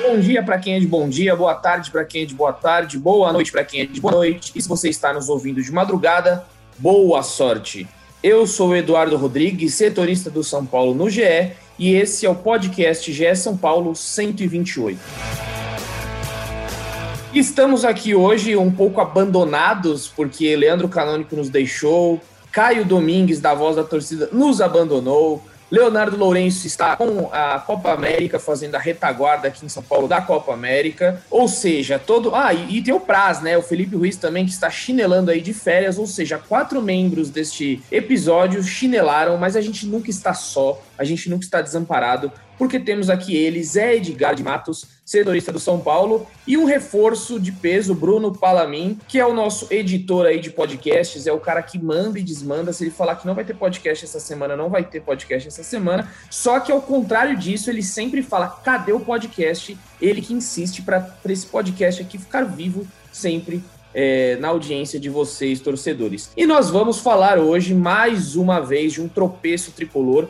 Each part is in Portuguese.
Bom dia para quem é de bom dia, boa tarde para quem é de boa tarde, boa noite para quem é de boa noite. E se você está nos ouvindo de madrugada, boa sorte. Eu sou o Eduardo Rodrigues, setorista do São Paulo no GE, e esse é o podcast GE São Paulo 128. Estamos aqui hoje um pouco abandonados, porque Leandro Canônico nos deixou, Caio Domingues, da Voz da Torcida, nos abandonou, Leonardo Lourenço está com a Copa América, fazendo a retaguarda aqui em São Paulo da Copa América. Ou seja, todo. Ah, e, e tem o Praz, né? O Felipe Ruiz também, que está chinelando aí de férias. Ou seja, quatro membros deste episódio chinelaram, mas a gente nunca está só, a gente nunca está desamparado porque temos aqui ele, Zé Edgar de Matos, setorista do São Paulo, e um reforço de peso, Bruno Palamin, que é o nosso editor aí de podcasts, é o cara que manda e desmanda. Se ele falar que não vai ter podcast essa semana, não vai ter podcast essa semana. Só que ao contrário disso, ele sempre fala: cadê o podcast? Ele que insiste para esse podcast aqui ficar vivo sempre é, na audiência de vocês, torcedores. E nós vamos falar hoje, mais uma vez, de um tropeço tricolor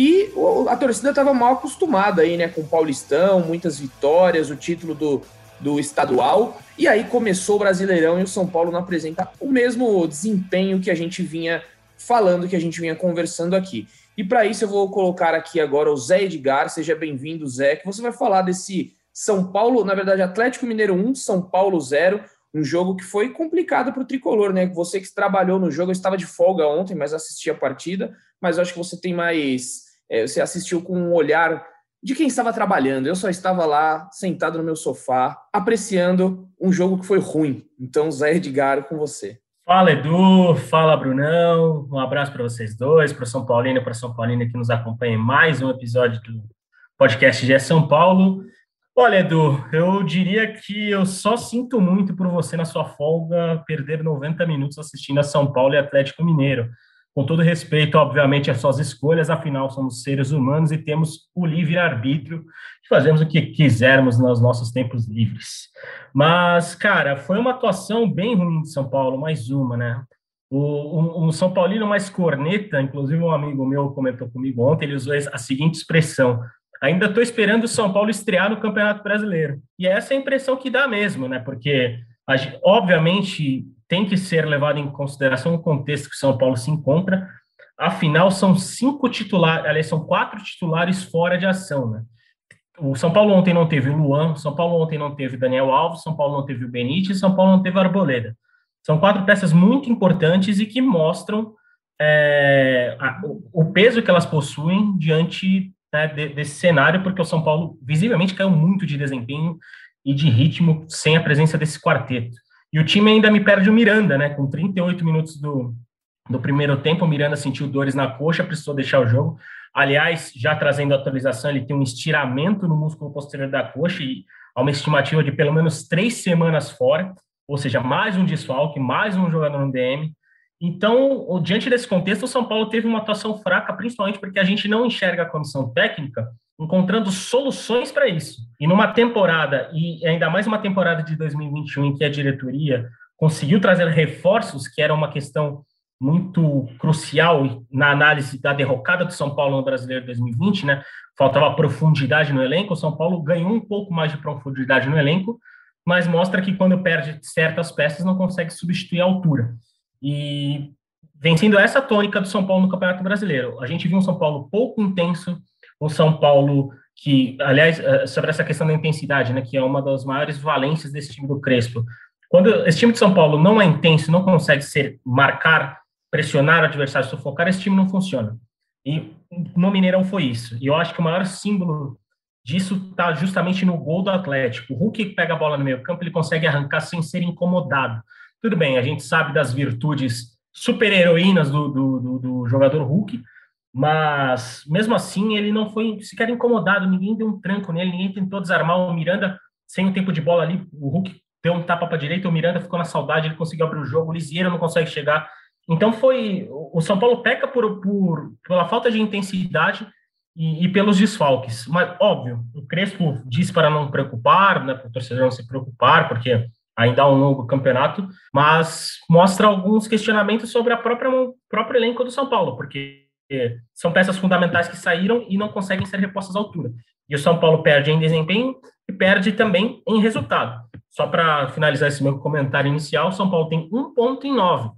que a torcida estava mal acostumada aí, né, com o Paulistão, muitas vitórias, o título do, do estadual, e aí começou o Brasileirão e o São Paulo não apresenta o mesmo desempenho que a gente vinha falando, que a gente vinha conversando aqui. E para isso eu vou colocar aqui agora o Zé Edgar, seja bem-vindo, Zé, que você vai falar desse São Paulo, na verdade, Atlético Mineiro 1, São Paulo 0, um jogo que foi complicado para o tricolor, né? Você que trabalhou no jogo, eu estava de folga ontem, mas assisti a partida mas acho que você tem mais. É, você assistiu com um olhar de quem estava trabalhando. Eu só estava lá, sentado no meu sofá, apreciando um jogo que foi ruim. Então, Zé Edgar, com você. Fala, Edu. Fala, Brunão. Um abraço para vocês dois, para São Paulino e para São Paulina que nos acompanha em mais um episódio do podcast GE São Paulo. Olha, Edu, eu diria que eu só sinto muito por você na sua folga perder 90 minutos assistindo a São Paulo e Atlético Mineiro com todo respeito, obviamente, às suas escolhas, afinal, somos seres humanos e temos o livre-arbítrio de fazermos o que quisermos nos nossos tempos livres. Mas, cara, foi uma atuação bem ruim de São Paulo, mais uma, né? O, um, São Paulino mais corneta, inclusive um amigo meu comentou comigo ontem, ele usou a seguinte expressão: ainda estou esperando o São Paulo estrear no Campeonato Brasileiro. E essa é a impressão que dá mesmo, né? Porque, obviamente, tem que ser levado em consideração o contexto que São Paulo se encontra. Afinal, são cinco titulares, aliás, são quatro titulares fora de ação, né? O São Paulo ontem não teve o Luan, São Paulo ontem não teve Daniel Alves, São Paulo não teve o Benítez, São Paulo não teve o Arboleda. São quatro peças muito importantes e que mostram é, a, o peso que elas possuem diante né, de, desse cenário, porque o São Paulo visivelmente caiu muito de desempenho e de ritmo sem a presença desse quarteto. E o time ainda me perde o Miranda, né? Com 38 minutos do, do primeiro tempo, o Miranda sentiu dores na coxa, precisou deixar o jogo. Aliás, já trazendo a atualização, ele tem um estiramento no músculo posterior da coxa e há uma estimativa de pelo menos três semanas fora, ou seja, mais um desfalque, mais um jogador no DM. Então, diante desse contexto, o São Paulo teve uma atuação fraca, principalmente porque a gente não enxerga a comissão técnica encontrando soluções para isso. E numa temporada, e ainda mais uma temporada de 2021, em que a diretoria conseguiu trazer reforços, que era uma questão muito crucial na análise da derrocada do São Paulo no Brasileiro 2020, né? Faltava profundidade no elenco. O São Paulo ganhou um pouco mais de profundidade no elenco, mas mostra que quando perde certas peças não consegue substituir a altura. E vencendo essa tônica do São Paulo no Campeonato Brasileiro, a gente viu um São Paulo pouco intenso, um São Paulo que, aliás, eh, sobre essa questão da intensidade, né, que é uma das maiores valências desse time do Crespo. Quando esse time de São Paulo não é intenso, não consegue ser marcar, pressionar o adversário, sufocar, esse time não funciona. E no Mineirão foi isso. E eu acho que o maior símbolo disso está justamente no gol do Atlético. O Hulk pega a bola no meio campo, ele consegue arrancar sem ser incomodado. Tudo bem, a gente sabe das virtudes super-heroínas do, do, do, do jogador Hulk, mas mesmo assim ele não foi sequer incomodado, ninguém deu um tranco nele, ninguém tentou desarmar o Miranda sem o tempo de bola ali, o Hulk deu um tapa para a direita, o Miranda ficou na saudade, ele conseguiu abrir o jogo, o Lisieira não consegue chegar. Então foi o São Paulo peca por, por pela falta de intensidade e, e, pelos desfalques. Mas óbvio, o Crespo disse para não preocupar, né, para o torcedor não se preocupar, porque ainda há um longo campeonato, mas mostra alguns questionamentos sobre a própria próprio elenco do São Paulo, porque são peças fundamentais que saíram e não conseguem ser repostas à altura. E o São Paulo perde em desempenho e perde também em resultado. Só para finalizar esse meu comentário inicial, o São Paulo tem um ponto em nove.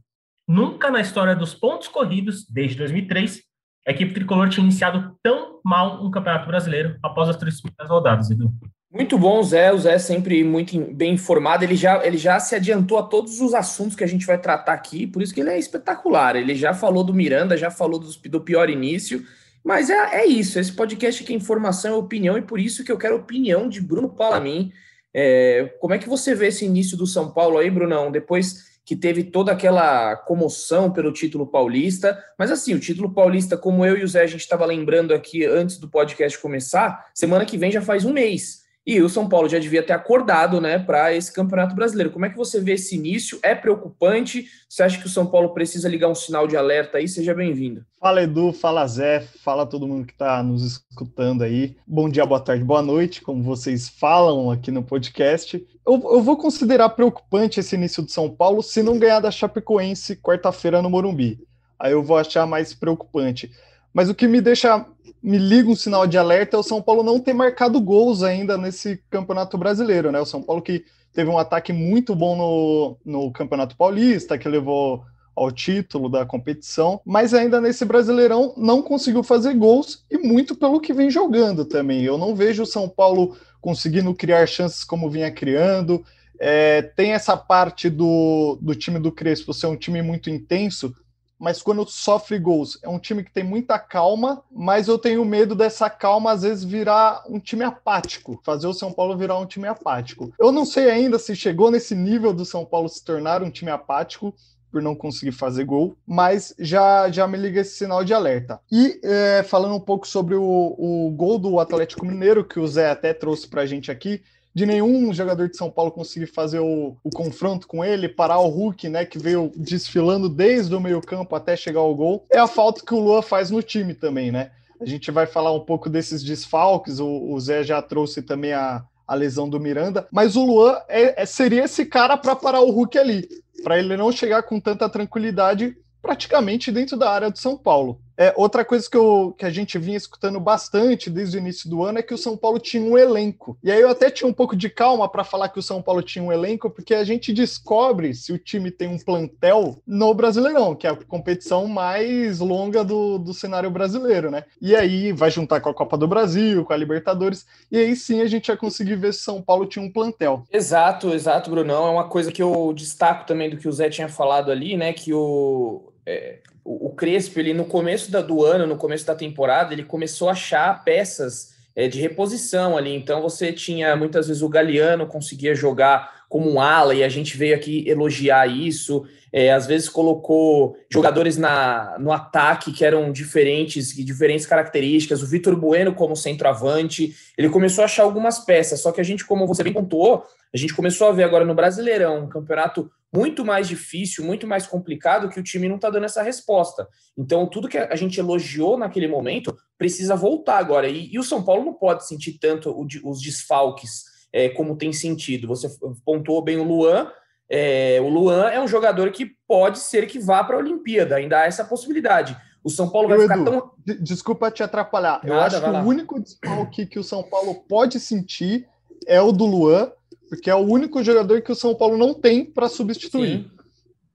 Nunca na história dos pontos corridos, desde 2003, a equipe tricolor tinha iniciado tão mal um campeonato brasileiro após as três primeiras rodadas, Edu. Muito bom, Zé. O Zé é sempre muito bem informado. Ele já, ele já se adiantou a todos os assuntos que a gente vai tratar aqui, por isso que ele é espetacular. Ele já falou do Miranda, já falou do, do pior início. Mas é, é isso. Esse podcast aqui é informação, é opinião, e por isso que eu quero a opinião de Bruno Palamin. É, como é que você vê esse início do São Paulo aí, Brunão? Depois que teve toda aquela comoção pelo título paulista. Mas assim, o título paulista, como eu e o Zé, a gente estava lembrando aqui antes do podcast começar, semana que vem já faz um mês. E o São Paulo já devia ter acordado né, para esse Campeonato Brasileiro. Como é que você vê esse início? É preocupante? Você acha que o São Paulo precisa ligar um sinal de alerta aí? Seja bem-vindo. Fala Edu, fala Zé, fala todo mundo que está nos escutando aí. Bom dia, boa tarde, boa noite, como vocês falam aqui no podcast. Eu, eu vou considerar preocupante esse início do São Paulo se não ganhar da Chapecoense quarta-feira no Morumbi. Aí eu vou achar mais preocupante. Mas o que me deixa, me liga um sinal de alerta é o São Paulo não ter marcado gols ainda nesse Campeonato Brasileiro, né? O São Paulo que teve um ataque muito bom no, no Campeonato Paulista, que levou ao título da competição, mas ainda nesse Brasileirão não conseguiu fazer gols e muito pelo que vem jogando também. Eu não vejo o São Paulo conseguindo criar chances como vinha criando. É, tem essa parte do, do time do Crespo ser um time muito intenso, mas quando sofre gols, é um time que tem muita calma, mas eu tenho medo dessa calma às vezes virar um time apático, fazer o São Paulo virar um time apático. Eu não sei ainda se chegou nesse nível do São Paulo se tornar um time apático, por não conseguir fazer gol, mas já, já me liga esse sinal de alerta. E é, falando um pouco sobre o, o gol do Atlético Mineiro, que o Zé até trouxe para a gente aqui, de nenhum jogador de São Paulo conseguir fazer o, o, confronto com ele, parar o Hulk, né, que veio desfilando desde o meio-campo até chegar ao gol, é a falta que o Lua faz no time também, né? A gente vai falar um pouco desses desfalques, o, o Zé já trouxe também a, a lesão do Miranda, mas o Luan é, é seria esse cara para parar o Hulk ali, para ele não chegar com tanta tranquilidade praticamente dentro da área do São Paulo. É, outra coisa que, eu, que a gente vinha escutando bastante desde o início do ano é que o São Paulo tinha um elenco. E aí eu até tinha um pouco de calma para falar que o São Paulo tinha um elenco, porque a gente descobre se o time tem um plantel no Brasileirão, que é a competição mais longa do, do cenário brasileiro, né? E aí vai juntar com a Copa do Brasil, com a Libertadores, e aí sim a gente vai conseguir ver se São Paulo tinha um plantel. Exato, exato, Brunão. É uma coisa que eu destaco também do que o Zé tinha falado ali, né? Que o. É o, Crespo, ele no começo da, do ano, no começo da temporada, ele começou a achar peças é, de reposição ali. Então você tinha muitas vezes o Galeano conseguia jogar como um ala, e a gente veio aqui elogiar isso. É, às vezes colocou jogadores na, no ataque que eram diferentes, diferentes características. O Vitor Bueno como centroavante, ele começou a achar algumas peças. Só que a gente, como você bem pontuou, a gente começou a ver agora no Brasileirão um campeonato muito mais difícil, muito mais complicado, que o time não está dando essa resposta. Então, tudo que a gente elogiou naquele momento precisa voltar agora. E, e o São Paulo não pode sentir tanto o, os desfalques é, como tem sentido. Você pontuou bem o Luan. É, o Luan é um jogador que pode ser que vá para a Olimpíada, ainda há essa possibilidade. O São Paulo vai ficar Edu, tão. Desculpa te atrapalhar. Nada, Eu acho que lá. o único desfalque que o São Paulo pode sentir é o do Luan porque é o único jogador que o São Paulo não tem para substituir.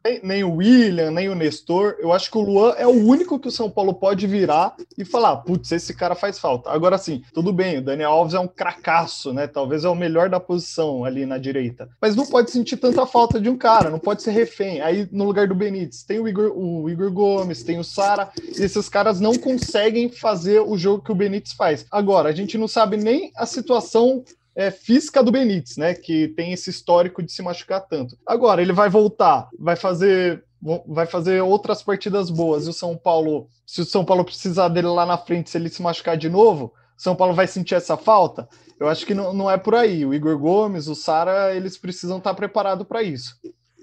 Nem, nem, o William, nem o Nestor. Eu acho que o Luan é o único que o São Paulo pode virar e falar: putz, esse cara faz falta. Agora sim, tudo bem, o Daniel Alves é um cracaço, né? Talvez é o melhor da posição ali na direita. Mas não pode sentir tanta falta de um cara, não pode ser refém. Aí no lugar do Benítez tem o Igor, o Igor Gomes, tem o Sara, esses caras não conseguem fazer o jogo que o Benítez faz. Agora, a gente não sabe nem a situação é, física do Benítez, né? Que tem esse histórico de se machucar tanto. Agora, ele vai voltar, vai fazer vai fazer outras partidas boas. E o São Paulo, se o São Paulo precisar dele lá na frente, se ele se machucar de novo, o São Paulo vai sentir essa falta? Eu acho que não, não é por aí. O Igor Gomes, o Sara, eles precisam estar preparados para isso.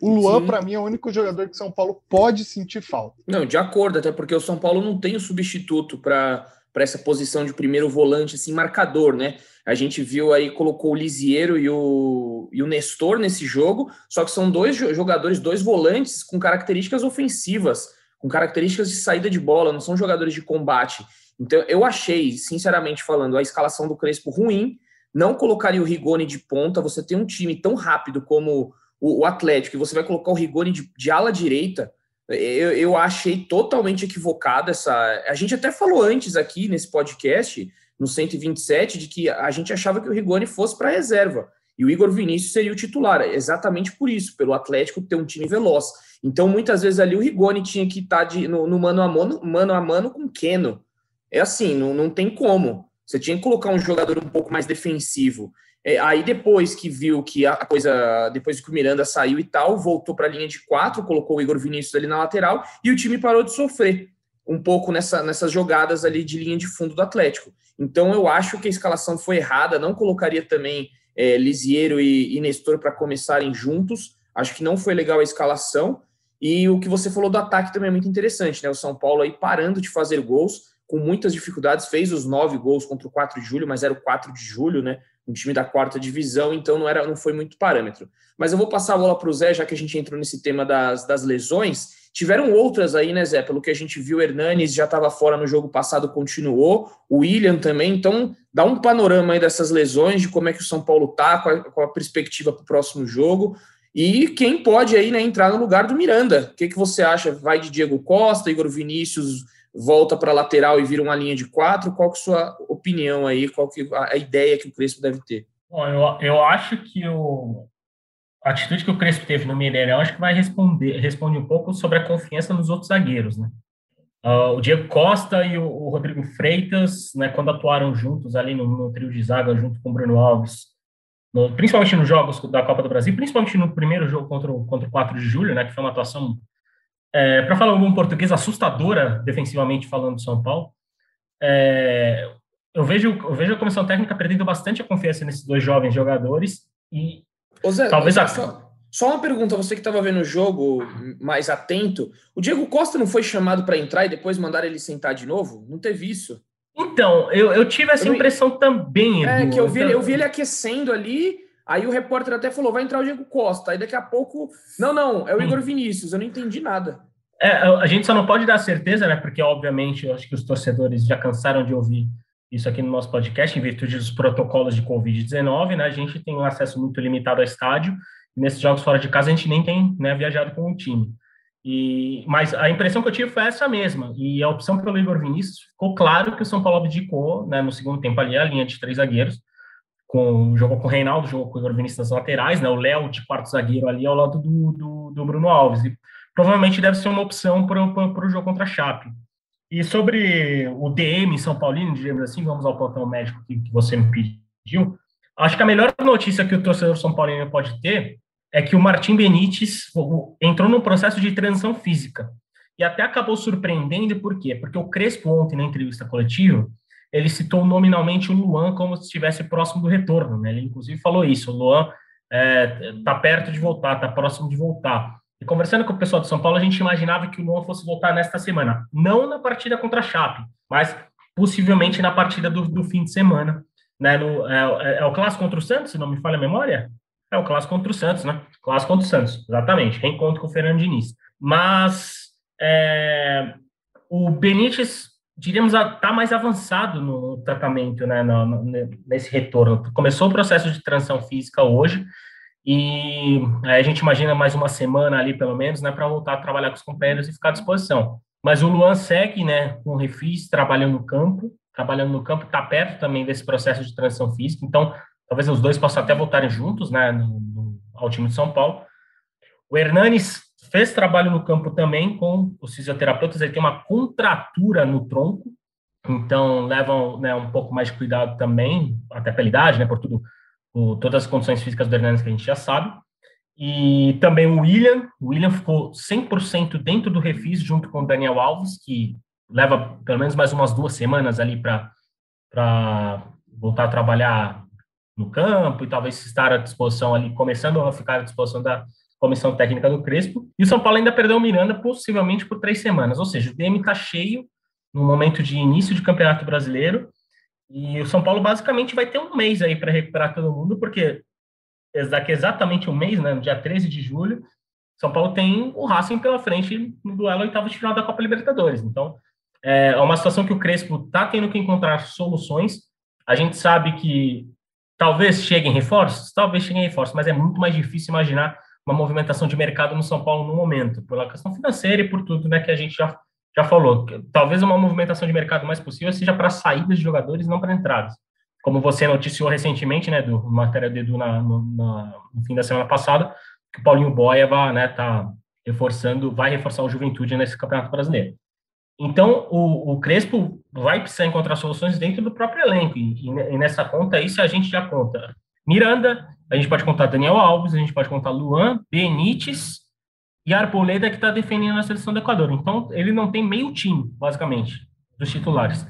O Luan, para mim, é o único jogador que São Paulo pode sentir falta. Não, de acordo, até porque o São Paulo não tem o substituto para essa posição de primeiro volante, assim, marcador, né? A gente viu aí, colocou o Lisiero e o, e o Nestor nesse jogo, só que são dois jogadores, dois volantes com características ofensivas, com características de saída de bola, não são jogadores de combate. Então, eu achei, sinceramente falando, a escalação do Crespo ruim, não colocaria o Rigoni de ponta, você tem um time tão rápido como o, o Atlético, e você vai colocar o Rigoni de, de ala direita, eu, eu, achei totalmente equivocado essa. A gente até falou antes aqui nesse podcast, no 127, de que a gente achava que o Rigoni fosse para reserva e o Igor Vinícius seria o titular, exatamente por isso, pelo Atlético ter um time veloz. Então, muitas vezes ali o Rigoni tinha que estar tá no, no, mano, a mano, mano a mano com o Keno. É assim, não, não tem como. Você tinha que colocar um jogador um pouco mais defensivo. É, aí depois que viu que a coisa, depois que o Miranda saiu e tal, voltou para a linha de quatro, colocou o Igor Vinícius ali na lateral e o time parou de sofrer um pouco nessa, nessas jogadas ali de linha de fundo do Atlético. Então eu acho que a escalação foi errada, não colocaria também é, Lisiero e, e Nestor para começarem juntos. Acho que não foi legal a escalação. E o que você falou do ataque também é muito interessante, né? O São Paulo aí parando de fazer gols, com muitas dificuldades, fez os nove gols contra o 4 de julho, mas era o 4 de julho, né? Um time da quarta divisão, então não era, não foi muito parâmetro. Mas eu vou passar a bola para o Zé, já que a gente entrou nesse tema das, das lesões. Tiveram outras aí, né, Zé? Pelo que a gente viu, Hernanes já estava fora no jogo passado, continuou. O William também. Então, dá um panorama aí dessas lesões, de como é que o São Paulo tá, qual a, qual a perspectiva para o próximo jogo. E quem pode aí, né, entrar no lugar do Miranda. O que, que você acha? Vai de Diego Costa, Igor Vinícius, volta para a lateral e vira uma linha de quatro? Qual que é a sua opinião aí? Qual que a ideia que o Crespo deve ter? Bom, eu, eu acho que o, a atitude que o Crespo teve no Mineirão acho que vai responder responde um pouco sobre a confiança nos outros zagueiros, né? Uh, o Diego Costa e o, o, Rodrigo Freitas, né, quando atuaram juntos ali no, no, trio de zaga junto com o Bruno Alves, no, principalmente nos jogos da Copa do Brasil, principalmente no primeiro jogo contra o, contra o 4 de julho, né, que foi uma atuação é, para falar um português, assustadora, defensivamente falando, de São Paulo. É, eu, vejo, eu vejo a comissão técnica perdendo bastante a confiança nesses dois jovens jogadores e Zé, talvez a... só, só uma pergunta, você que estava vendo o jogo mais atento, o Diego Costa não foi chamado para entrar e depois mandar ele sentar de novo? Não teve isso? Então, eu, eu tive essa eu impressão não... também. É, que eu vi, eu vi ele aquecendo ali Aí o repórter até falou: vai entrar o Diego Costa. Aí daqui a pouco. Não, não, é o Igor Vinícius. Eu não entendi nada. É, a gente só não pode dar certeza, né? Porque, obviamente, eu acho que os torcedores já cansaram de ouvir isso aqui no nosso podcast, em virtude dos protocolos de Covid-19, né? A gente tem um acesso muito limitado ao estádio. E nesses jogos fora de casa, a gente nem tem né, viajado com o time. E, mas a impressão que eu tive foi essa mesma. E a opção pelo Igor Vinícius ficou claro que o São Paulo abdicou né, no segundo tempo ali a linha de três zagueiros com, jogou com o Reinaldo, jogou com o Igor Vinícius laterais, né? O Léo de quarto zagueiro ali ao lado do, do, do Bruno Alves. E provavelmente deve ser uma opção para o jogo contra a Chape. E sobre o DM São Paulino, digamos assim, vamos ao plantão médico que, que você me pediu. Acho que a melhor notícia que o torcedor São Paulino pode ter é que o Martim Benítez entrou num processo de transição física. E até acabou surpreendendo, por quê? Porque o Crespo, ontem, na entrevista coletiva, ele citou nominalmente o Luan como se estivesse próximo do retorno, né? Ele inclusive falou isso, o Luan está é, perto de voltar, está próximo de voltar. E conversando com o pessoal de São Paulo, a gente imaginava que o Luan fosse voltar nesta semana, não na partida contra a Chape, mas possivelmente na partida do, do fim de semana, né? No, é, é, é, o clássico contra o Santos, se não me falha a memória? É o clássico contra o Santos, né? Clássico contra o Santos, exatamente, reencontro com o Fernando Diniz. Mas é, o Benítez diríamos, está mais avançado no tratamento, né, no, no, nesse retorno. Começou o processo de transição física hoje, e a gente imagina mais uma semana ali, pelo menos, né, para voltar a trabalhar com os companheiros e ficar à disposição. Mas o Luan segue, né, com o Refis, trabalhando no campo, trabalhando no campo, está perto também desse processo de transição física, então talvez os dois possam até voltarem juntos, né, no, no, ao time de São Paulo. O Hernanes fez trabalho no campo também com os fisioterapeutas, ele tem uma contratura no tronco, então levam né, um pouco mais de cuidado também, até pela idade, né, por tudo, por todas as condições físicas do Hernandes que a gente já sabe. E também o William. O William ficou 100% dentro do refis, junto com o Daniel Alves, que leva pelo menos mais umas duas semanas ali para voltar a trabalhar no campo e talvez estar à disposição ali, começando a ficar à disposição da comissão técnica do Crespo. E o São Paulo ainda perdeu o Miranda, possivelmente por três semanas. Ou seja, o DM está cheio no momento de início de Campeonato Brasileiro. E o São Paulo basicamente vai ter um mês aí para recuperar todo mundo, porque daqui exatamente um mês, né, no dia 13 de julho, São Paulo tem o Racing pela frente no duelo oitavo de final da Copa Libertadores. Então, é uma situação que o Crespo está tendo que encontrar soluções. A gente sabe que talvez cheguem reforços, talvez cheguem reforços, mas é muito mais difícil imaginar uma movimentação de mercado no São Paulo no momento, pela questão financeira e por tudo né, que a gente já, já falou. Talvez uma movimentação de mercado mais possível seja para saídas de jogadores, não para entradas como você noticiou recentemente, né, do matéria do Edu na, no, na, no fim da semana passada, que o Paulinho Boia vai, né, tá reforçando, vai reforçar o Juventude nesse Campeonato Brasileiro. Então, o, o Crespo vai precisar encontrar soluções dentro do próprio elenco, e, e nessa conta se a gente já conta Miranda, a gente pode contar Daniel Alves, a gente pode contar Luan, Benítez e Arboleda, que está defendendo a seleção do Equador. Então, ele não tem meio time, basicamente, dos titulares.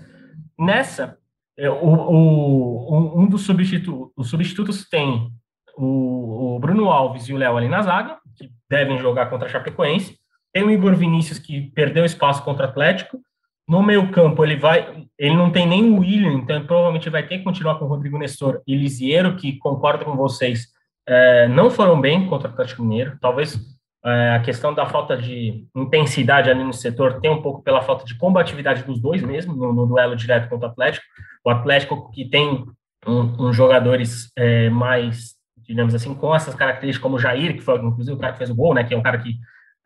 Nessa, é, o, o, um dos substitu, os substitutos tem o, o, Bruno Alves e o Léo ali na zaga, que devem jogar contra a Chapecoense. Tem o Igor Vinícius, que perdeu espaço contra o Atlético. No meio campo, ele vai. Ele não tem nem o William, então provavelmente vai ter que continuar com o Rodrigo Nestor e Lisiero, que concordo com vocês, é, não foram bem contra o Atlético Mineiro. Talvez é, a questão da falta de intensidade ali no setor tem um pouco pela falta de combatividade dos dois mesmo, no, no duelo direto contra o Atlético. O Atlético que tem uns um, um jogadores é, mais, digamos assim, com essas características, como o Jair, que foi inclusive o cara que fez o gol, né, que é um cara que,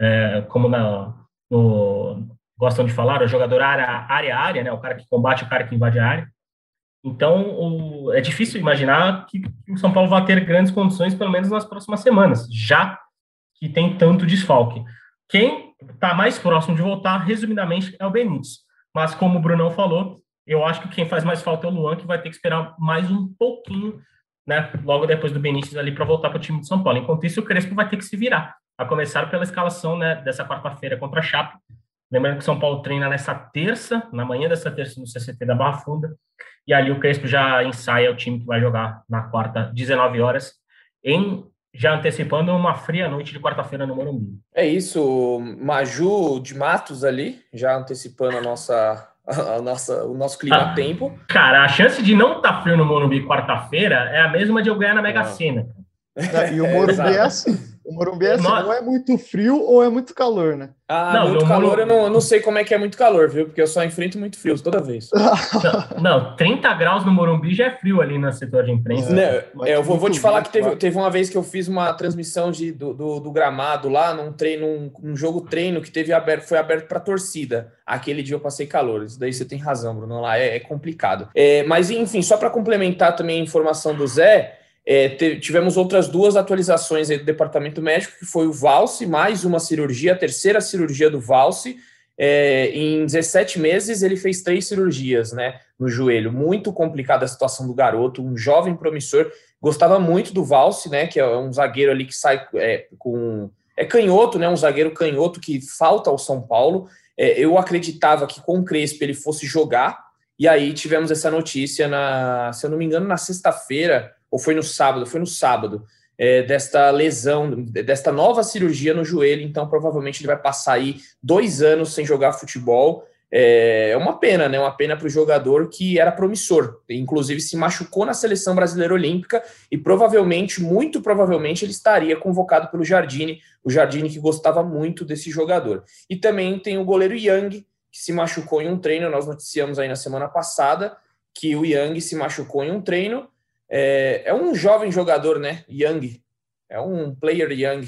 é, como na, no, gostam de falar, o jogador área-área, né, o cara que combate, o cara que invade a área. Então, o, é difícil imaginar que, que o São Paulo vai ter grandes condições, pelo menos nas próximas semanas, já que tem tanto desfalque. Quem está mais próximo de voltar, resumidamente, é o Benítez. Mas, como o Brunão falou, eu acho que quem faz mais falta é o Luan, que vai ter que esperar mais um pouquinho, né, logo depois do Benítez ali para voltar para o time de São Paulo. Enquanto isso, o Crespo vai ter que se virar, a começar pela escalação né, dessa quarta-feira contra a Chape. Lembrando que o São Paulo treina nessa terça, na manhã dessa terça, no CCT da Barra Funda, e ali o Crespo já ensaia o time que vai jogar na quarta, 19 horas, em já antecipando uma fria noite de quarta-feira no Morumbi. É isso, Maju de Matos ali, já antecipando a nossa, a nossa, o nosso clima-tempo. Ah, cara, a chance de não estar tá frio no Morumbi quarta-feira é a mesma de eu ganhar na Mega ah. Sena. E o Morumbi é, é assim. O Morumbi é assim, ou é muito frio ou é muito calor, né? Ah, não, muito calor, Morumbi... eu, não, eu não sei como é que é muito calor, viu? Porque eu só enfrento muito frio toda vez. não, não, 30 graus no Morumbi já é frio ali na setor de imprensa. É, é, eu vou, vou te falar que teve, teve uma vez que eu fiz uma transmissão de, do, do, do gramado lá, num treino, num, num, jogo treino que teve aberto, foi aberto para torcida. Aquele dia eu passei calor. Isso daí você tem razão, Bruno. Lá é, é complicado. É, mas, enfim, só para complementar também a informação do Zé. É, tivemos outras duas atualizações do departamento médico, que foi o Valse, mais uma cirurgia, a terceira cirurgia do Valse. É, em 17 meses, ele fez três cirurgias né, no joelho. Muito complicada a situação do garoto, um jovem promissor. Gostava muito do Valse, né, que é um zagueiro ali que sai é, com. É canhoto, né, um zagueiro canhoto que falta ao São Paulo. É, eu acreditava que com o Crespo ele fosse jogar, e aí tivemos essa notícia, na, se eu não me engano, na sexta-feira ou foi no sábado? Foi no sábado, é, desta lesão, desta nova cirurgia no joelho. Então, provavelmente ele vai passar aí dois anos sem jogar futebol. É, é uma pena, né? Uma pena para o jogador que era promissor. Inclusive se machucou na seleção brasileira olímpica e provavelmente, muito provavelmente, ele estaria convocado pelo Jardine, o Jardine que gostava muito desse jogador. E também tem o goleiro Yang, que se machucou em um treino. Nós noticiamos aí na semana passada que o Yang se machucou em um treino é, é um jovem jogador, né? Young. É um player young.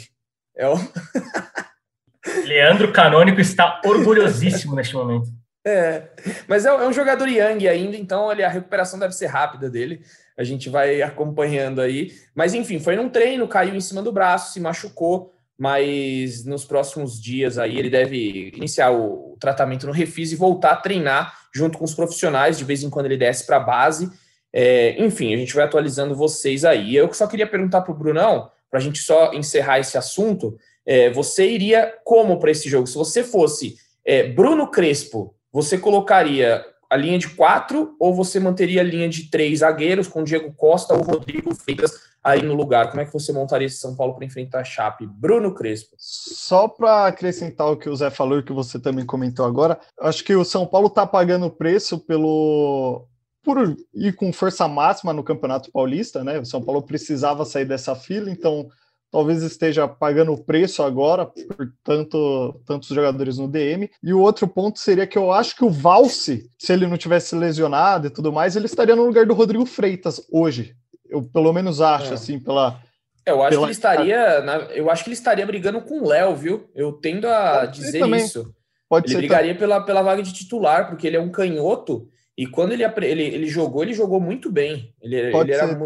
É um... Leandro Canônico está orgulhosíssimo neste momento. É, mas é, é, um jogador young ainda, então a recuperação deve ser rápida dele. A gente vai acompanhando aí. Mas enfim, foi num treino, caiu em cima do braço, se machucou, mas nos próximos dias aí ele deve iniciar o tratamento no Refis e voltar a treinar junto com os profissionais. De vez em quando ele desce para a base é, enfim, a gente vai atualizando vocês aí. Eu só queria perguntar para o Brunão para a gente só encerrar esse assunto, é, você iria como para esse jogo? Se você fosse é, Bruno Crespo, você colocaria a linha de quatro ou você manteria a linha de três zagueiros com Diego Costa ou Rodrigo Freitas aí no lugar? Como é que você montaria esse São Paulo para enfrentar a Chape? Bruno Crespo. Só para acrescentar o que o Zé falou e que você também comentou agora, acho que o São Paulo está pagando o preço pelo por ir com força máxima no Campeonato Paulista, né? O São Paulo precisava sair dessa fila, então talvez esteja pagando o preço agora por tanto, tantos jogadores no DM. E o outro ponto seria que eu acho que o Valse, se ele não tivesse lesionado e tudo mais, ele estaria no lugar do Rodrigo Freitas hoje. Eu pelo menos acho, é. assim, pela. É, eu acho pela... que ele estaria. Na... eu acho que ele estaria brigando com o Léo, viu? Eu tendo a Pode dizer isso. Pode ele brigaria pela, pela vaga de titular, porque ele é um canhoto. E quando ele, ele, ele jogou, ele jogou muito bem. Ele, ele era,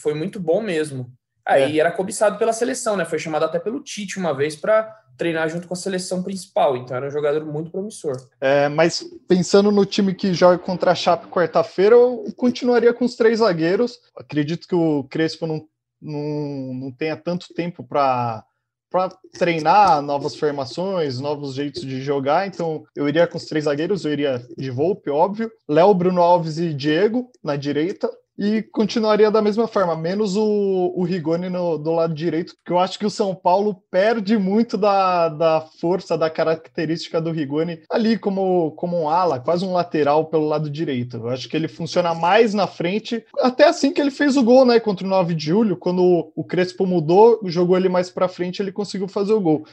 foi muito bom mesmo. Aí é. era cobiçado pela seleção, né? Foi chamado até pelo Tite uma vez para treinar junto com a seleção principal. Então era um jogador muito promissor. É, mas pensando no time que joga contra a Chape quarta-feira, eu continuaria com os três zagueiros. Acredito que o Crespo não, não, não tenha tanto tempo para para treinar novas formações, novos jeitos de jogar. Então, eu iria com os três zagueiros, eu iria de Volpe, óbvio, Léo, Bruno Alves e Diego na direita, e continuaria da mesma forma, menos o, o Rigoni no, do lado direito, porque eu acho que o São Paulo perde muito da, da força, da característica do Rigoni ali como, como um ala, quase um lateral pelo lado direito. Eu acho que ele funciona mais na frente, até assim que ele fez o gol, né, contra o 9 de julho, quando o Crespo mudou, jogou ele mais para frente, ele conseguiu fazer o gol.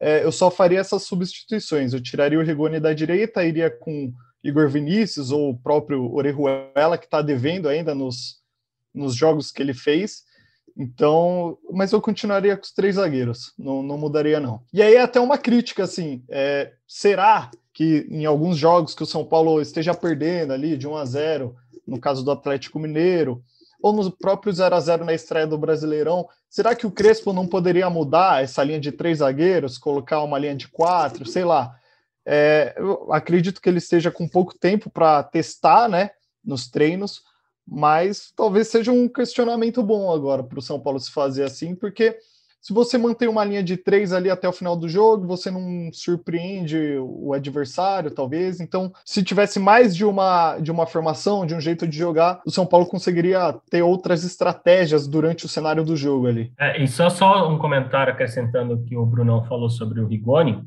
É, eu só faria essas substituições, eu tiraria o Rigoni da direita, iria com Igor Vinícius ou o próprio Orejuela, que está devendo ainda nos, nos jogos que ele fez. Então, mas eu continuaria com os três zagueiros, não, não mudaria não. E aí até uma crítica assim, é, será que em alguns jogos que o São Paulo esteja perdendo ali de 1 a 0, no caso do Atlético Mineiro, ou no próprio 0 a 0 na estreia do Brasileirão, será que o Crespo não poderia mudar essa linha de três zagueiros, colocar uma linha de quatro, sei lá? É, eu acredito que ele esteja com pouco tempo para testar, né, nos treinos, mas talvez seja um questionamento bom agora para o São Paulo se fazer assim, porque se você mantém uma linha de três ali até o final do jogo, você não surpreende o adversário, talvez. Então, se tivesse mais de uma, de uma formação, de um jeito de jogar, o São Paulo conseguiria ter outras estratégias durante o cenário do jogo ali. É, e só, só um comentário acrescentando que o Brunão falou sobre o Rigoni.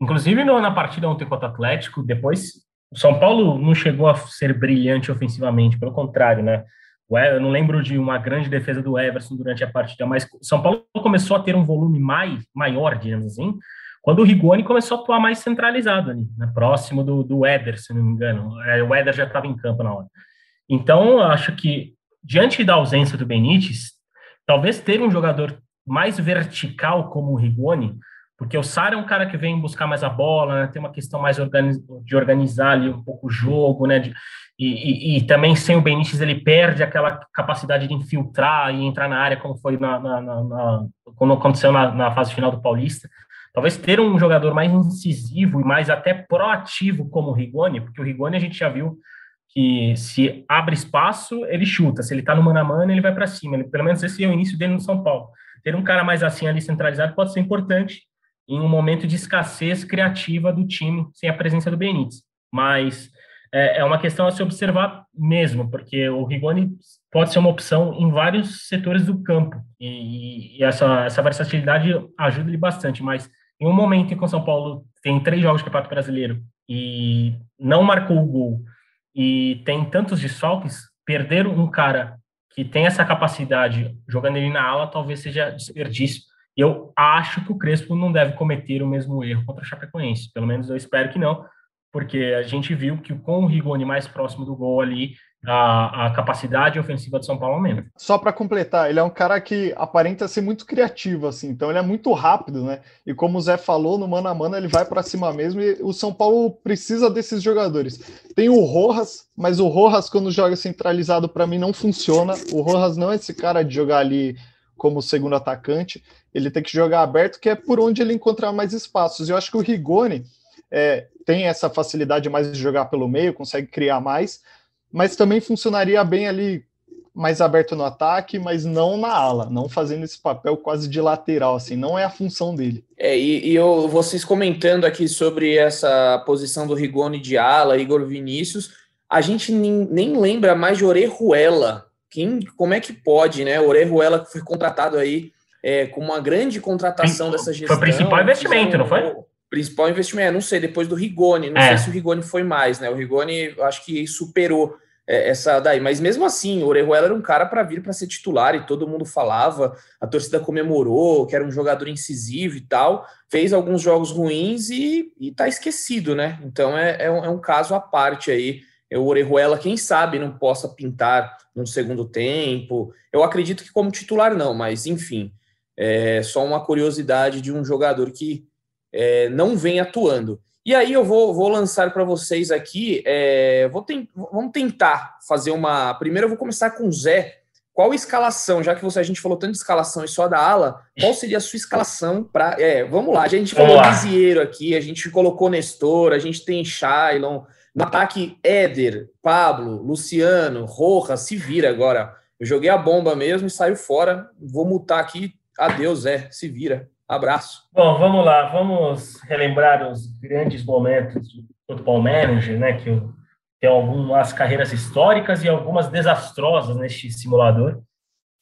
Inclusive no, na partida ontem contra o Atlético, depois o São Paulo não chegou a ser brilhante ofensivamente, pelo contrário, né? Eu não lembro de uma grande defesa do Everson durante a partida, mas São Paulo começou a ter um volume mais, maior, digamos assim, quando o Rigoni começou a atuar mais centralizado ali, né? próximo do, do se não me engano. É, o Éder já estava em campo na hora. Então, acho que, diante da ausência do Benítez, talvez ter um jogador mais vertical como o Rigoni porque o Sara é um cara que vem buscar mais a bola, né? tem uma questão mais organiz de organizar ali um pouco o jogo, né? De, e, e, e, também sem o Benítez ele perde aquela capacidade de infiltrar e entrar na área, como foi na, na, na, na quando aconteceu na, fase final do Paulista. Talvez ter um jogador mais incisivo e mais até proativo como o Rigoni, porque o Rigoni a gente já viu que se abre espaço, ele chuta. Se ele está no mano a mano, ele vai para cima. Ele, pelo menos esse é o início dele no São Paulo. Ter um cara mais assim ali centralizado pode ser importante em um momento de escassez criativa do time sem a presença do Benítez. Mas é, é uma questão a se observar mesmo, porque o Rigoni pode ser uma opção em vários setores do campo e, e essa, essa versatilidade ajuda ele bastante. Mas em um momento em que o São Paulo tem três jogos de Campeonato Brasileiro e não marcou o gol e tem tantos desfalques, perder um cara que tem essa capacidade jogando ele na ala talvez seja desperdício eu acho que o Crespo não deve cometer o mesmo erro contra a Chapecoense. Pelo menos eu espero que não, porque a gente viu que com o Rigoni mais próximo do gol ali, a, a capacidade ofensiva de São Paulo aumenta. Só para completar, ele é um cara que aparenta ser muito criativo, assim, então ele é muito rápido, né? E como o Zé falou, no mano a mano ele vai para cima mesmo e o São Paulo precisa desses jogadores. Tem o Rojas, mas o Rojas, quando joga centralizado, para mim não funciona. O Rojas não é esse cara de jogar ali como segundo atacante, ele tem que jogar aberto, que é por onde ele encontrar mais espaços. Eu acho que o Rigoni é, tem essa facilidade mais de jogar pelo meio, consegue criar mais, mas também funcionaria bem ali mais aberto no ataque, mas não na ala, não fazendo esse papel quase de lateral, assim, não é a função dele. É, e, e eu, vocês comentando aqui sobre essa posição do Rigoni de ala, Igor Vinícius, a gente nem, nem lembra mais de Orejuela. Quem, como é que pode, né? Orejuela foi contratado aí é, com uma grande contratação dessa gestão. Foi o principal investimento, não foi? Principal investimento, não sei, depois do Rigoni, não é. sei se o Rigoni foi mais, né? O Rigoni acho que superou é, essa daí. Mas mesmo assim, o Orejuela era um cara para vir para ser titular e todo mundo falava, a torcida comemorou, que era um jogador incisivo e tal. Fez alguns jogos ruins e, e tá esquecido, né? Então é, é, um, é um caso à parte aí. O Orejuela, quem sabe, não possa pintar no segundo tempo. Eu acredito que como titular não, mas enfim, é só uma curiosidade de um jogador que é, não vem atuando. E aí eu vou, vou lançar para vocês aqui, é, vou ten, vamos tentar fazer uma. Primeiro eu vou começar com o Zé. Qual escalação, já que você, a gente falou tanto de escalação e só da ala, qual seria a sua escalação para. É, vamos lá, a gente falou Lisieiro aqui, a gente colocou Nestor, a gente tem Shailon, no ataque Éder, Pablo, Luciano, Roja, se vira agora. Eu joguei a bomba mesmo e saiu fora. Vou mutar aqui. Adeus, Zé, se vira. Abraço. Bom, vamos lá, vamos relembrar os grandes momentos do Football Manager, né? Que tem algumas carreiras históricas e algumas desastrosas neste simulador.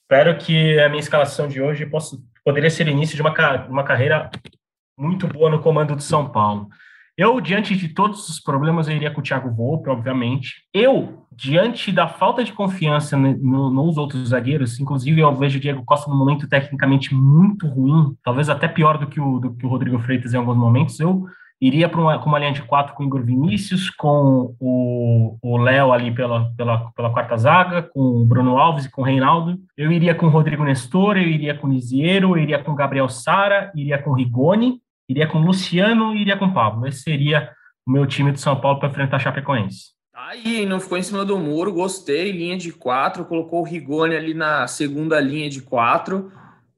Espero que a minha escalação de hoje possa, poderia ser o início de uma, uma carreira muito boa no comando do São Paulo. Eu, diante de todos os problemas, eu iria com o Thiago Volpe, obviamente. Eu, diante da falta de confiança no, nos outros zagueiros, inclusive eu vejo o Diego Costa num momento tecnicamente muito ruim, talvez até pior do que o, do que o Rodrigo Freitas em alguns momentos, eu iria uma, uma linha de quatro com o Igor Vinícius, com o Léo ali pela, pela, pela quarta zaga, com o Bruno Alves e com o Reinaldo. Eu iria com o Rodrigo Nestor, eu iria com o Lisiero, eu iria com o Gabriel Sara, iria com o Rigoni, iria com Luciano e iria com Pablo. Esse seria o meu time de São Paulo para enfrentar a Chapecoense. Tá aí, não ficou em cima do muro, gostei. Linha de quatro, colocou o Rigoni ali na segunda linha de quatro.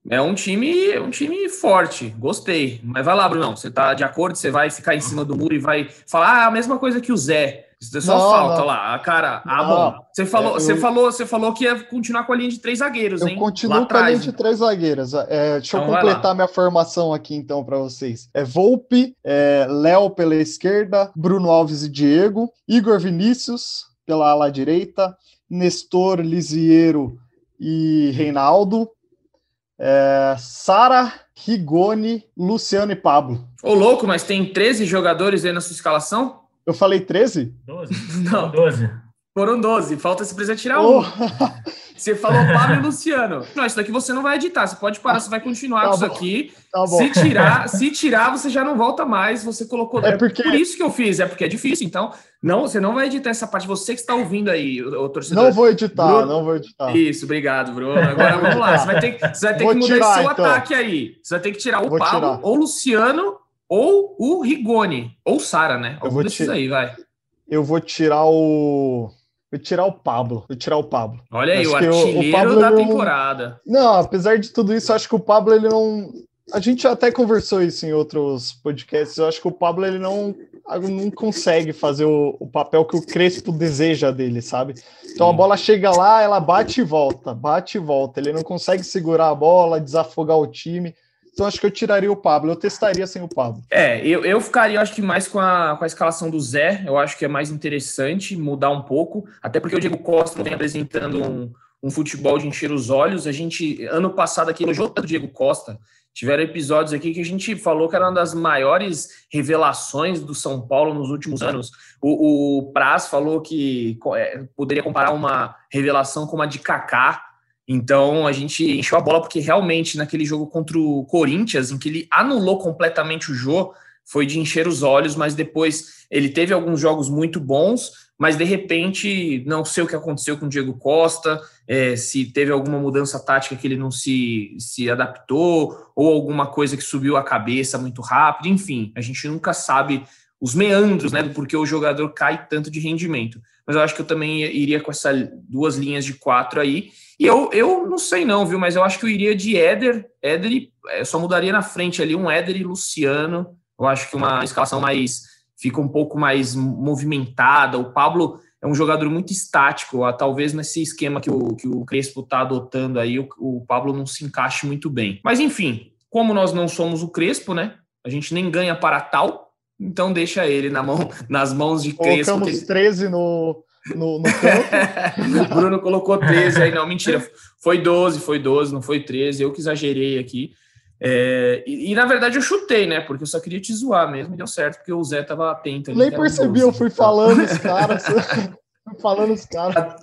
É um time, um time forte, gostei. Mas vai lá, Brunão, você tá de acordo? Você vai ficar em cima do muro e vai falar ah, a mesma coisa que o Zé. Isso só não, falta não. lá, a cara. Ah, bom. Você falou, é, eu, você falou, você falou que ia continuar com a linha de três zagueiros, hein? Eu continuo com a linha de três zagueiros. É, deixa então, eu completar minha formação aqui então para vocês. É Volpe, é, Léo pela esquerda, Bruno Alves e Diego, Igor Vinícius pela ala direita, Nestor, Lisiero e Reinaldo, é, Sara, Rigoni, Luciano e Pablo. Ô, louco, mas tem 13 jogadores aí na sua escalação? Eu falei 13? 12. Não, 12. Foram 12. Falta se precisa tirar oh. um. Você falou Pablo e Luciano. Não, isso daqui você não vai editar. Você pode parar, você vai continuar tá com bom. isso aqui. Tá se tirar, se tirar, você já não volta mais. Você colocou. É, porque... é por isso que eu fiz, é porque é difícil. Então, não, você não vai editar essa parte. Você que está ouvindo aí, o, o torcedor. Não vou editar, Bruno... não vou editar. Isso, obrigado, Bruno. Agora vamos lá. Você vai ter, você vai ter que mudar tirar, seu então. ataque aí. Você vai ter que tirar o vou Pablo tirar. ou o Luciano ou o Rigoni, ou Sara, né? Algum desses aí, vai. Eu vou tirar o. Vou tirar o Pablo. Vou tirar o Pablo. Olha aí, acho o artilheiro o Pablo, da temporada. Não... não, apesar de tudo isso, acho que o Pablo ele não. A gente até conversou isso em outros podcasts. Eu acho que o Pablo ele não, não consegue fazer o, o papel que o Crespo deseja dele, sabe? Então a bola chega lá, ela bate e volta, bate e volta. Ele não consegue segurar a bola, desafogar o time. Então acho que eu tiraria o Pablo, eu testaria sem o Pablo. É, eu, eu ficaria, acho que mais com a, com a escalação do Zé, eu acho que é mais interessante mudar um pouco, até porque o Diego Costa vem apresentando um, um futebol de encher os olhos. A gente, ano passado aqui no jogo do Diego Costa, tiveram episódios aqui que a gente falou que era uma das maiores revelações do São Paulo nos últimos anos. O, o Praz falou que é, poderia comparar uma revelação com uma de Kaká, então a gente encheu a bola porque realmente naquele jogo contra o Corinthians, em que ele anulou completamente o jogo, foi de encher os olhos, mas depois ele teve alguns jogos muito bons, mas de repente não sei o que aconteceu com o Diego Costa, é, se teve alguma mudança tática que ele não se, se adaptou, ou alguma coisa que subiu a cabeça muito rápido, enfim, a gente nunca sabe os meandros, né, do porquê o jogador cai tanto de rendimento. Mas eu acho que eu também iria com essas duas linhas de quatro aí, e eu, eu não sei não, viu? Mas eu acho que eu iria de Éder. Éder é, só mudaria na frente ali um Éder e Luciano. Eu acho que uma escalação mais fica um pouco mais movimentada. O Pablo, é um jogador muito estático, ó, talvez nesse esquema que o, que o Crespo está adotando aí, o, o Pablo não se encaixe muito bem. Mas enfim, como nós não somos o Crespo, né? A gente nem ganha para tal, então deixa ele na mão, nas mãos de Crespo. Colocamos que... 13 no, no, no campo. Bruno colocou 13 aí, não, mentira. Foi 12, foi 12, não foi 13. Eu que exagerei aqui. É, e, e, na verdade eu chutei, né? Porque eu só queria te zoar mesmo e deu certo, porque o Zé tava atento. Nem percebi, eu fui falando os caras. fui falando os caras. Tá,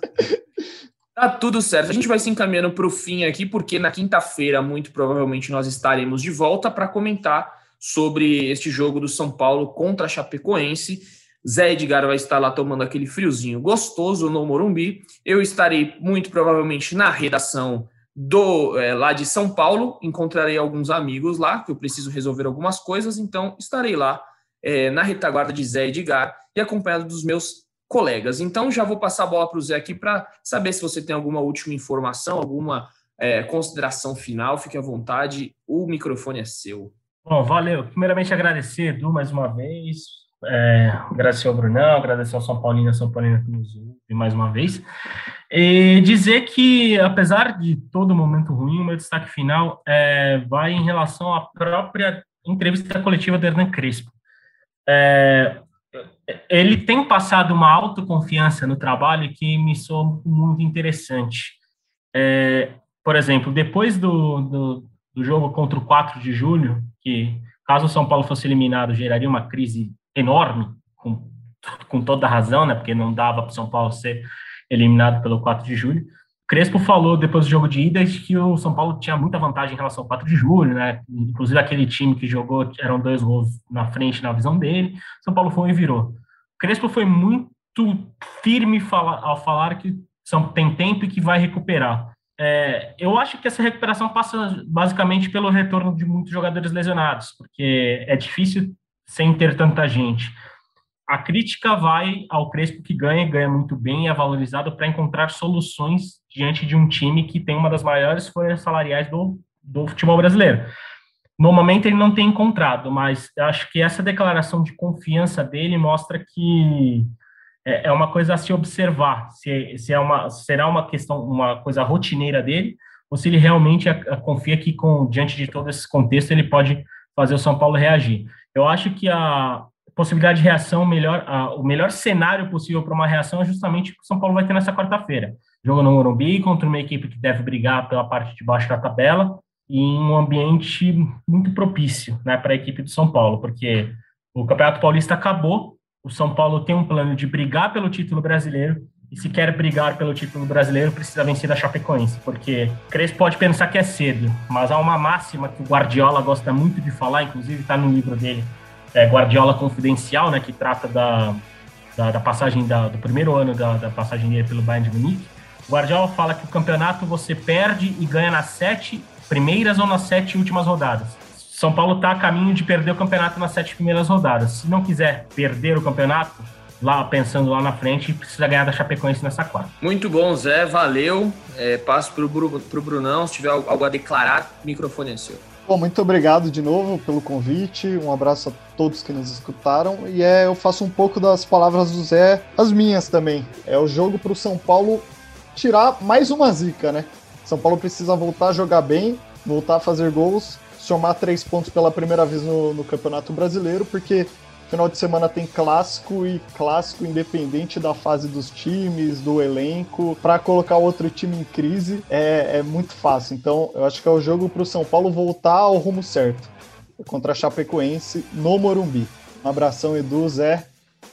tá tudo certo. A gente vai se encaminhando para o fim aqui, porque na quinta-feira, muito provavelmente, nós estaremos de volta para comentar sobre este jogo do São Paulo contra a Chapecoense. Zé Edgar vai estar lá tomando aquele friozinho gostoso no Morumbi. Eu estarei muito provavelmente na redação do é, lá de São Paulo. Encontrarei alguns amigos lá, que eu preciso resolver algumas coisas, então estarei lá é, na retaguarda de Zé Edgar e acompanhado dos meus colegas. Então já vou passar a bola para o Zé aqui para saber se você tem alguma última informação, alguma é, consideração final. Fique à vontade, o microfone é seu. Bom, valeu. Primeiramente agradecer, Edu, mais uma vez é, agradecer ao Brunão, agradecer ao São Paulino São Paulino que nos ouve mais uma vez. E dizer que, apesar de todo momento ruim, o meu destaque final é, vai em relação à própria entrevista coletiva do Hernan Crespo. É, ele tem passado uma autoconfiança no trabalho que me soa muito interessante. É, por exemplo, depois do, do, do jogo contra o 4 de julho, que caso o São Paulo fosse eliminado, geraria uma crise enorme, com, com toda razão, né? Porque não dava para o São Paulo ser eliminado pelo 4 de julho. Crespo falou depois do jogo de ida que o São Paulo tinha muita vantagem em relação ao 4 de julho, né? Inclusive aquele time que jogou eram dois gols na frente na visão dele. São Paulo foi e virou. Crespo foi muito firme ao falar que são, tem tempo e que vai recuperar. É, eu acho que essa recuperação passa basicamente pelo retorno de muitos jogadores lesionados, porque é difícil sem ter tanta gente. A crítica vai ao Crespo que ganha, ganha muito bem, é valorizado para encontrar soluções diante de um time que tem uma das maiores folhas salariais do, do futebol brasileiro. No momento ele não tem encontrado, mas acho que essa declaração de confiança dele mostra que é, é uma coisa a se observar, se, se é uma, será uma questão, uma coisa rotineira dele, ou se ele realmente confia que com diante de todo esse contexto ele pode fazer o São Paulo reagir. Eu acho que a possibilidade de reação, melhor, a, o melhor cenário possível para uma reação é justamente o que o São Paulo vai ter nessa quarta-feira. Jogo no Morumbi contra uma equipe que deve brigar pela parte de baixo da tabela e em um ambiente muito propício né, para a equipe do São Paulo, porque o Campeonato Paulista acabou, o São Paulo tem um plano de brigar pelo título brasileiro e se quer brigar pelo título brasileiro, precisa vencer da Chapecoense, porque Crespo pode pensar que é cedo, mas há uma máxima que o Guardiola gosta muito de falar, inclusive está no livro dele, é Guardiola Confidencial, né, que trata da, da, da passagem da, do primeiro ano da, da, passagem dele pelo Bayern de Munique. O Guardiola fala que o campeonato você perde e ganha nas sete primeiras ou nas sete últimas rodadas. São Paulo está a caminho de perder o campeonato nas sete primeiras rodadas. Se não quiser perder o campeonato, lá pensando lá na frente, precisa ganhar da Chapecoense nessa quarta. Muito bom, Zé, valeu. É, passo para o Brunão, se tiver algo a declarar, o microfone é seu. Bom, muito obrigado de novo pelo convite, um abraço a todos que nos escutaram, e é, eu faço um pouco das palavras do Zé, as minhas também. É o jogo para o São Paulo tirar mais uma zica, né? São Paulo precisa voltar a jogar bem, voltar a fazer gols, somar três pontos pela primeira vez no, no Campeonato Brasileiro, porque Final de semana tem clássico e clássico independente da fase dos times, do elenco. Para colocar outro time em crise é, é muito fácil. Então, eu acho que é o jogo para o São Paulo voltar ao rumo certo. Contra a Chapecoense no Morumbi. Um abração, Edu, Zé.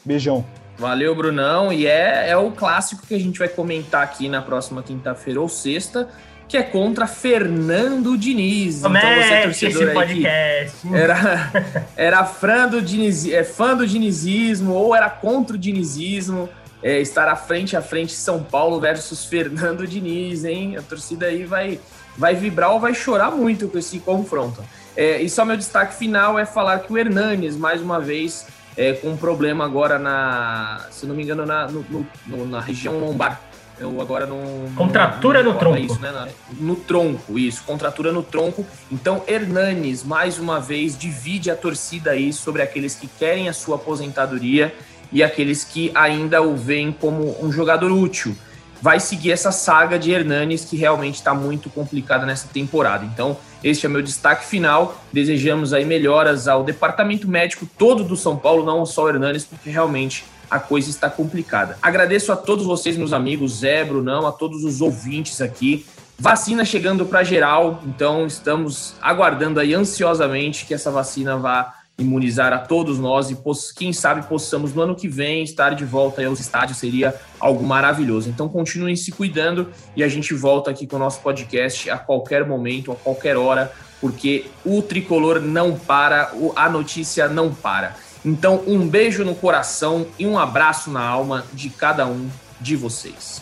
Beijão. Valeu, Brunão. E é, é o clássico que a gente vai comentar aqui na próxima quinta-feira ou sexta que é contra Fernando Diniz. Então você é torcedor esse podcast. era, era fã do, Diniz, é, fã do dinizismo ou era contra o dinizismo. É, estar à frente a frente São Paulo versus Fernando Diniz, hein? A torcida aí vai, vai vibrar ou vai chorar muito com esse confronto. É, e só meu destaque final é falar que o Hernanes, mais uma vez, é, com um problema agora na, se não me engano, na, no, no, na região lombar eu agora não. Contratura não, no tronco. Isso, né? No tronco, isso. Contratura no tronco. Então, Hernanes, mais uma vez, divide a torcida aí sobre aqueles que querem a sua aposentadoria e aqueles que ainda o veem como um jogador útil. Vai seguir essa saga de Hernanes que realmente está muito complicada nessa temporada. Então, este é meu destaque final. Desejamos aí melhoras ao departamento médico todo do São Paulo, não só o Hernanes, porque realmente a coisa está complicada. Agradeço a todos vocês, meus amigos, Zé, Brunão, a todos os ouvintes aqui. Vacina chegando para geral, então estamos aguardando aí ansiosamente que essa vacina vá imunizar a todos nós e quem sabe possamos no ano que vem estar de volta aos estádios, seria algo maravilhoso. Então continuem se cuidando e a gente volta aqui com o nosso podcast a qualquer momento, a qualquer hora, porque o tricolor não para, a notícia não para. Então um beijo no coração e um abraço na alma de cada um de vocês.